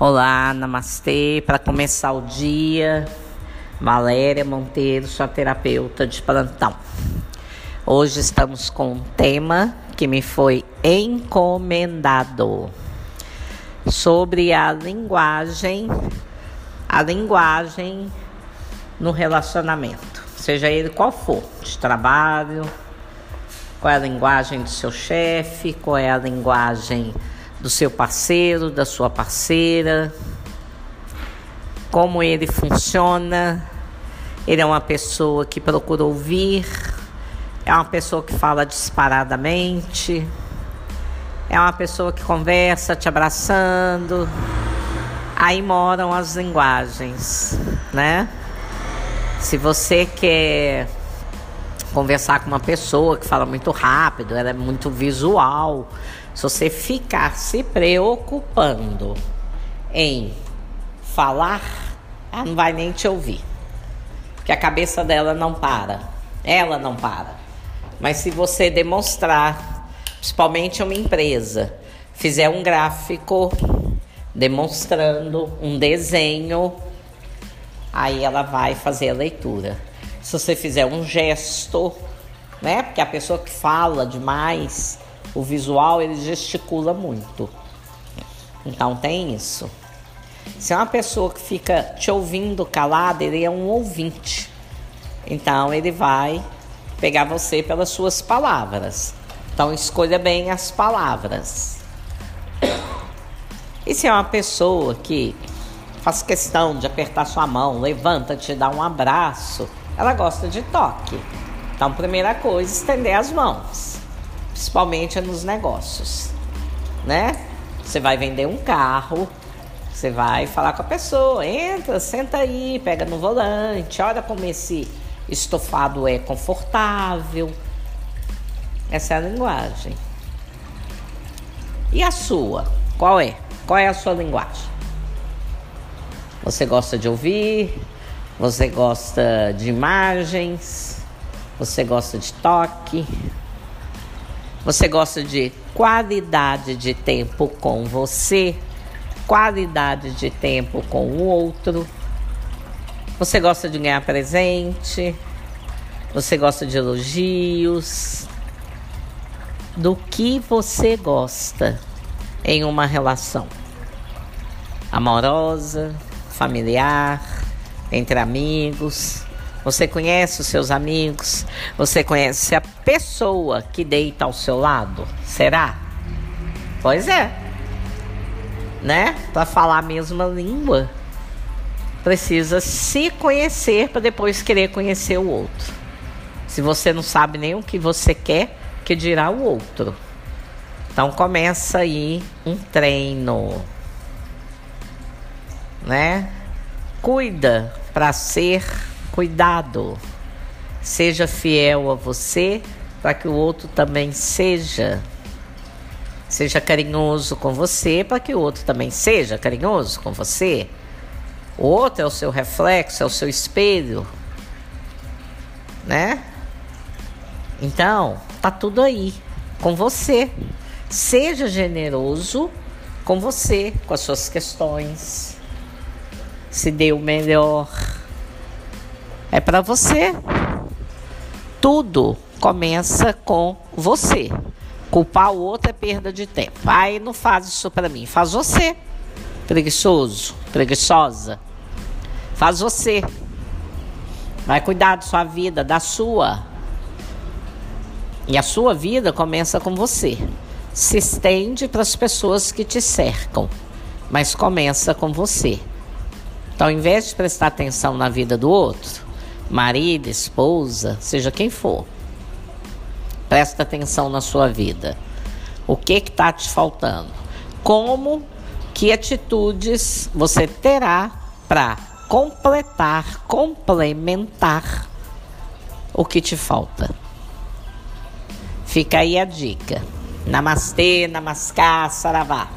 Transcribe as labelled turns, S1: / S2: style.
S1: Olá, namastê. Para começar o dia, Valéria Monteiro, sua terapeuta de plantão. Hoje estamos com um tema que me foi encomendado sobre a linguagem, a linguagem no relacionamento, seja ele qual for, de trabalho, qual é a linguagem do seu chefe, qual é a linguagem do seu parceiro, da sua parceira, como ele funciona. Ele é uma pessoa que procura ouvir, é uma pessoa que fala disparadamente, é uma pessoa que conversa te abraçando. Aí moram as linguagens, né? Se você quer conversar com uma pessoa que fala muito rápido, ela é muito visual. Se você ficar se preocupando em falar, ela não vai nem te ouvir. Porque a cabeça dela não para. Ela não para. Mas se você demonstrar, principalmente uma empresa, fizer um gráfico demonstrando um desenho, aí ela vai fazer a leitura se você fizer um gesto, né? Porque a pessoa que fala demais, o visual ele gesticula muito. Então tem isso. Se é uma pessoa que fica te ouvindo calada, ele é um ouvinte. Então ele vai pegar você pelas suas palavras. Então escolha bem as palavras. E se é uma pessoa que faz questão de apertar sua mão, levanta, te dá um abraço, ela gosta de toque. Então, primeira coisa, estender as mãos, principalmente nos negócios, né? Você vai vender um carro, você vai falar com a pessoa, entra, senta aí, pega no volante, olha como esse estofado é confortável. Essa é a linguagem. E a sua? Qual é? Qual é a sua linguagem? Você gosta de ouvir? Você gosta de imagens? Você gosta de toque? Você gosta de qualidade de tempo com você? Qualidade de tempo com o outro? Você gosta de ganhar presente? Você gosta de elogios? Do que você gosta em uma relação amorosa, familiar? entre amigos. Você conhece os seus amigos? Você conhece a pessoa que deita ao seu lado? Será? Pois é. Né? Para falar a mesma língua, precisa se conhecer para depois querer conhecer o outro. Se você não sabe nem o que você quer, que dirá o outro. Então começa aí um treino, né? Cuida para ser cuidado. Seja fiel a você para que o outro também seja. Seja carinhoso com você para que o outro também seja carinhoso com você. O outro é o seu reflexo, é o seu espelho, né? Então, tá tudo aí com você. Seja generoso com você, com as suas questões se dê o melhor. É para você. Tudo começa com você. Culpar o outro é perda de tempo. Aí não faz isso para mim, faz você. Preguiçoso, preguiçosa. Faz você. Vai cuidar da sua vida, da sua. E a sua vida começa com você. Se estende para as pessoas que te cercam, mas começa com você. Então, ao invés de prestar atenção na vida do outro, marido, esposa, seja quem for, presta atenção na sua vida. O que está te faltando? Como, que atitudes você terá para completar, complementar o que te falta? Fica aí a dica. Namastê, namaskar, saravá.